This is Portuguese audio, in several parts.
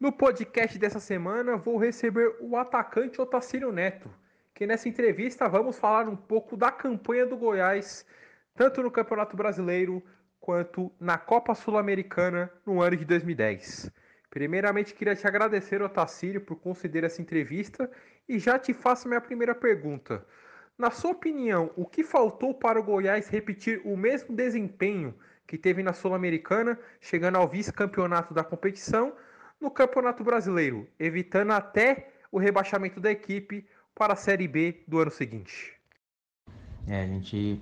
No podcast dessa semana, vou receber o atacante Otacílio Neto, que nessa entrevista vamos falar um pouco da campanha do Goiás, tanto no Campeonato Brasileiro quanto na Copa Sul-Americana no ano de 2010. Primeiramente, queria te agradecer, Otacílio, por conceder essa entrevista e já te faço minha primeira pergunta. Na sua opinião, o que faltou para o Goiás repetir o mesmo desempenho que teve na Sul-Americana, chegando ao vice-campeonato da competição? No Campeonato Brasileiro, evitando até o rebaixamento da equipe para a Série B do ano seguinte. É, a gente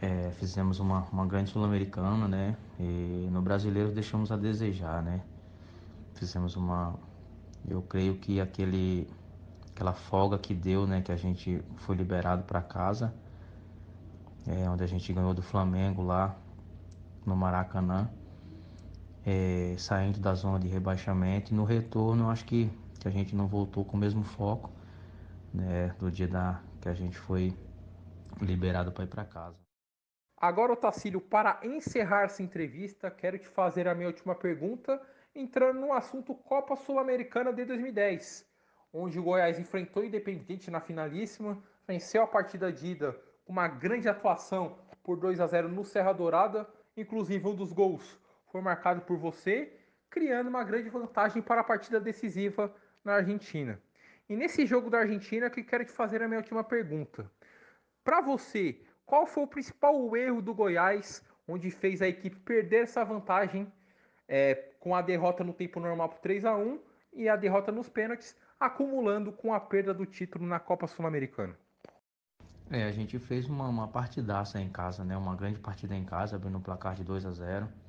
é, fizemos uma, uma grande Sul-Americana, né? E no Brasileiro deixamos a desejar, né? Fizemos uma. Eu creio que aquele, aquela folga que deu, né? Que a gente foi liberado para casa, é, onde a gente ganhou do Flamengo lá no Maracanã é, saindo da zona de rebaixamento. E no retorno, acho que, que a gente não voltou com o mesmo foco né, do dia da, que a gente foi liberado para ir para casa. Agora, Otacílio, para encerrar essa entrevista, quero te fazer a minha última pergunta, entrando no assunto Copa Sul-Americana de 2010, onde o Goiás enfrentou o Independente na finalíssima, venceu a partida de ida com uma grande atuação por 2 a 0 no Serra Dourada, inclusive um dos gols foi marcado por você, criando uma grande vantagem para a partida decisiva na Argentina. E nesse jogo da Argentina que quero te fazer a minha última pergunta. Para você, qual foi o principal erro do Goiás, onde fez a equipe perder essa vantagem é, com a derrota no tempo normal por 3 a 1 e a derrota nos pênaltis, acumulando com a perda do título na Copa Sul-Americana? É, a gente fez uma, uma partidaça em casa, né? Uma grande partida em casa, abrindo um placar de 2 a 0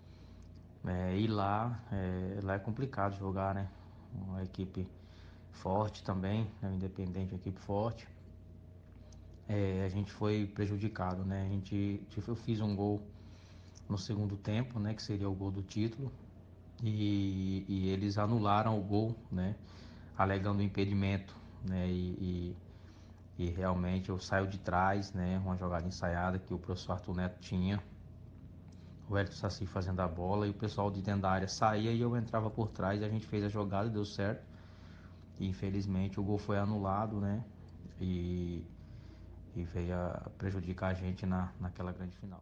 é, e lá é, lá é complicado jogar, né? Uma equipe forte também, né? Independente, uma equipe forte. É, a gente foi prejudicado, né? A gente, eu fiz um gol no segundo tempo, né? Que seria o gol do título. E, e eles anularam o gol, né? Alegando impedimento, né? E, e, e realmente eu saio de trás, né? Uma jogada ensaiada que o professor Arthur Neto tinha o Hélio Saci fazendo a bola e o pessoal de dentro da área saía e eu entrava por trás. A gente fez a jogada, deu certo. E infelizmente o gol foi anulado, né? E, e veio a prejudicar a gente na, naquela grande final.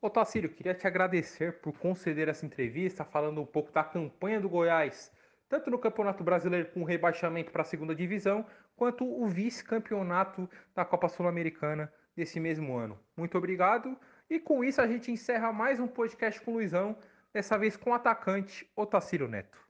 Ô Tacílio, queria te agradecer por conceder essa entrevista, falando um pouco da campanha do Goiás, tanto no Campeonato Brasileiro com rebaixamento para a segunda divisão, quanto o vice-campeonato da Copa Sul-Americana desse mesmo ano. Muito obrigado. E com isso a gente encerra mais um podcast com o Luizão, dessa vez com o atacante Otacílio Neto.